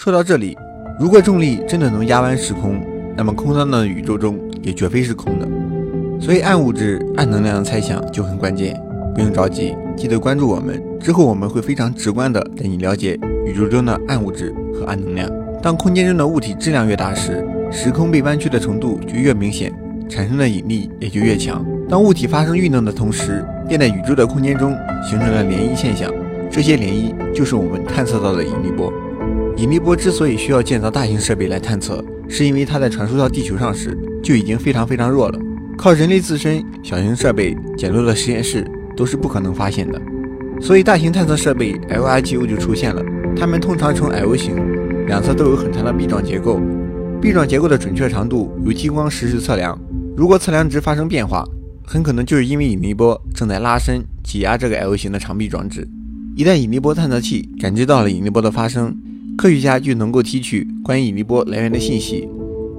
说到这里，如果重力真的能压弯时空，那么空荡荡的宇宙中也绝非是空的。所以暗物质、暗能量的猜想就很关键。不用着急，记得关注我们，之后我们会非常直观的带你了解宇宙中的暗物质和暗能量。当空间中的物体质量越大时，时空被弯曲的程度就越明显，产生的引力也就越强。当物体发生运动的同时，便在宇宙的空间中形成了涟漪现象。这些涟漪就是我们探测到的引力波。引力波之所以需要建造大型设备来探测，是因为它在传输到地球上时就已经非常非常弱了，靠人类自身、小型设备、简陋的实验室都是不可能发现的。所以大型探测设备 LRGO 就出现了。它们通常呈 L 型，两侧都有很长的臂状结构。臂状结构的准确长度由激光实时测量。如果测量值发生变化，很可能就是因为引力波正在拉伸、挤压这个 L 型的长臂装置。一旦引力波探测器感知到了引力波的发生，科学家就能够提取关于引力波来源的信息。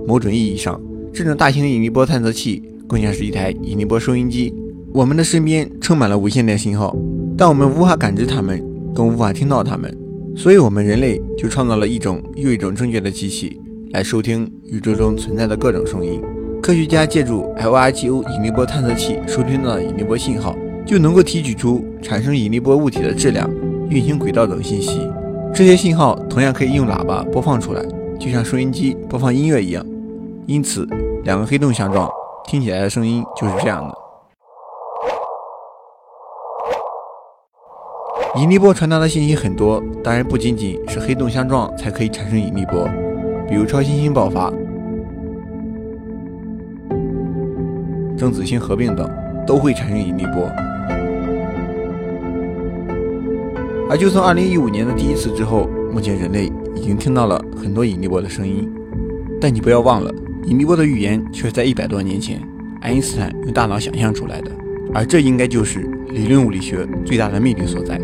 某种意义上，这种大型引力波探测器更像是一台引力波收音机。我们的身边充满了无线电信号，但我们无法感知它们，更无法听到它们。所以，我们人类就创造了一种又一种正确的机器，来收听宇宙中存在的各种声音。科学家借助 LRGO 引力波探测器收听到的引力波信号，就能够提取出产生引力波物体的质量、运行轨道等信息。这些信号同样可以用喇叭播放出来，就像收音机播放音乐一样。因此，两个黑洞相撞，听起来的声音就是这样的。引力波传达的信息很多，当然不仅仅是黑洞相撞才可以产生引力波，比如超新星爆发、正子星合并等都会产生引力波。而就从2015年的第一次之后，目前人类已经听到了很多引力波的声音。但你不要忘了，引力波的预言却是在一百多年前爱因斯坦用大脑想象出来的，而这应该就是理论物理学最大的魅力所在。